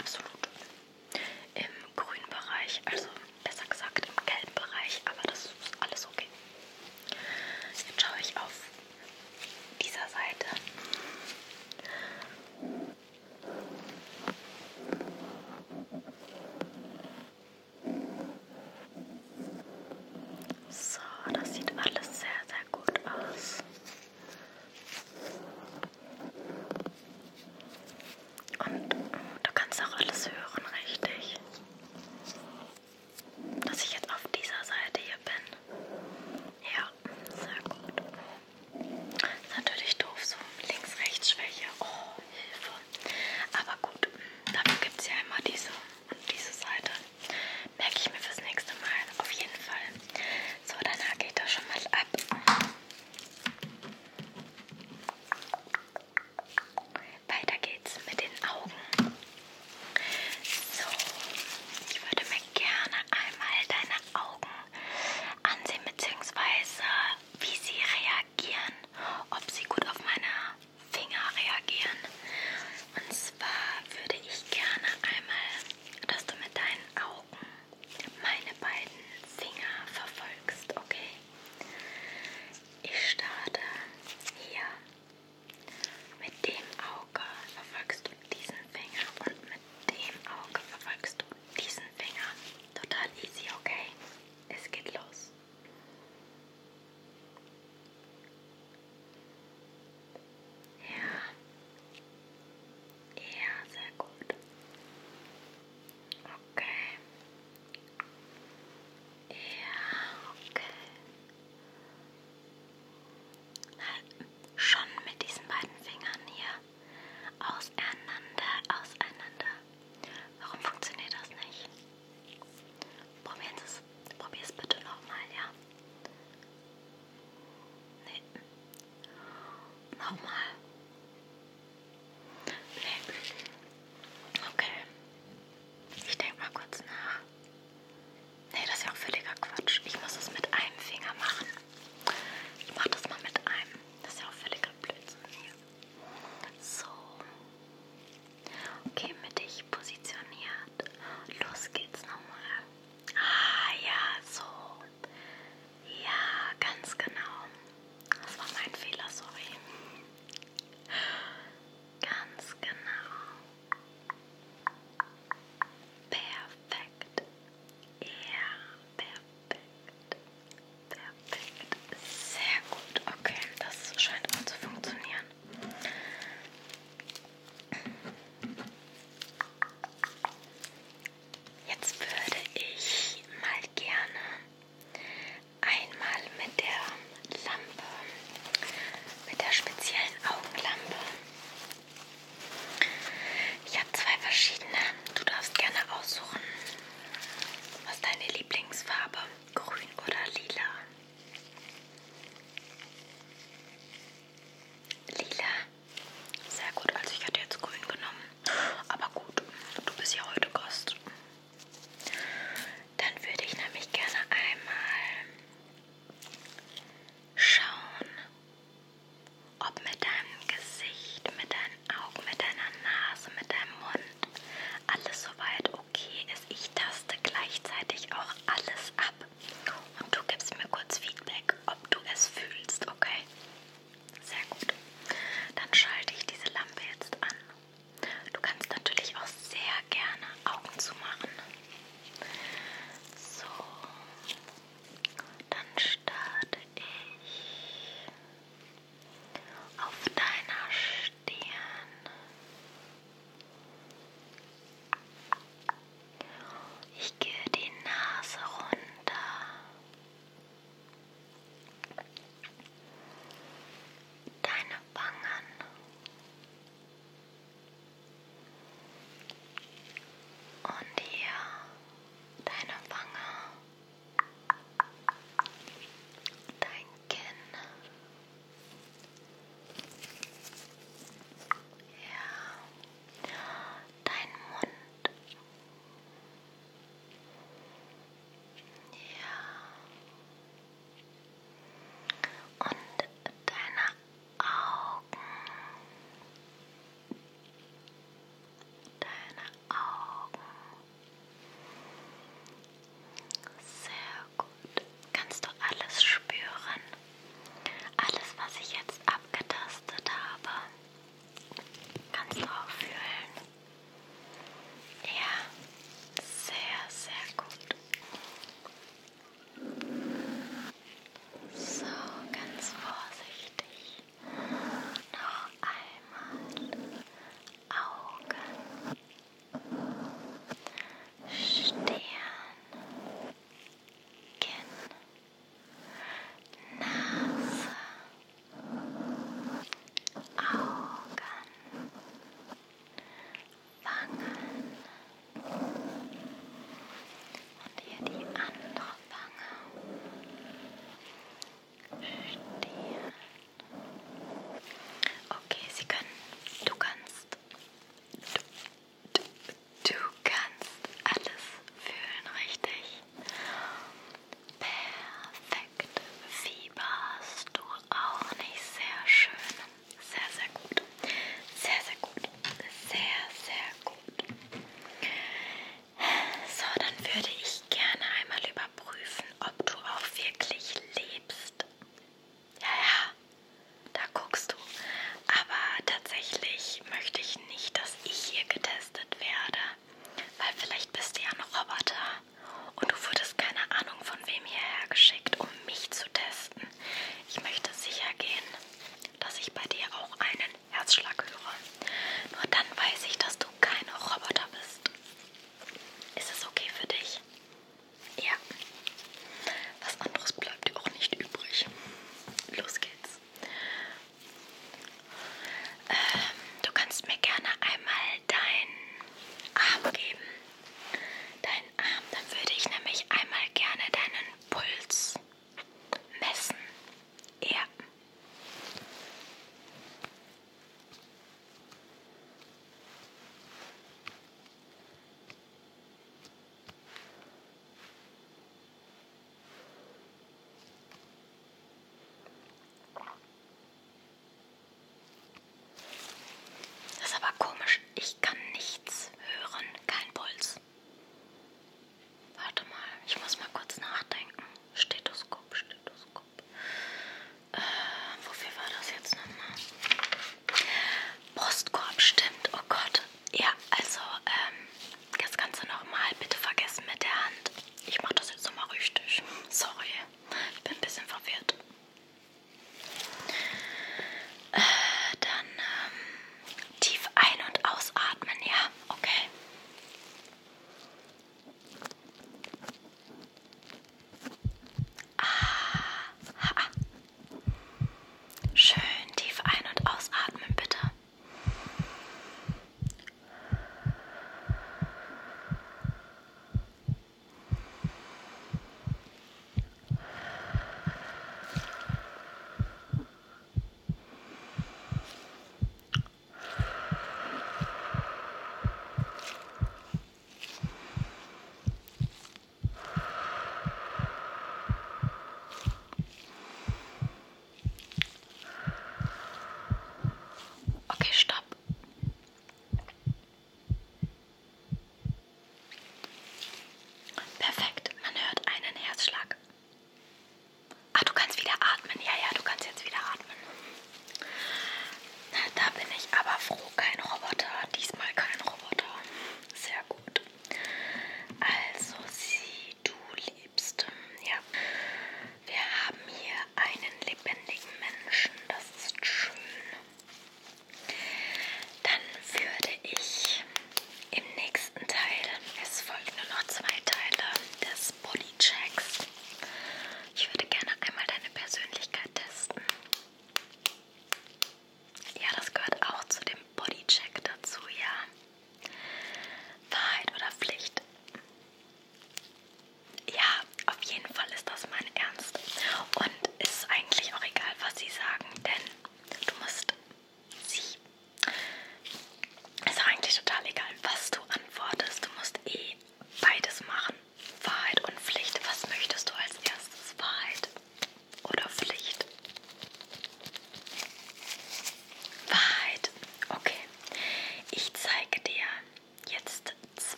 absolutely.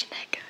Schuschnecke,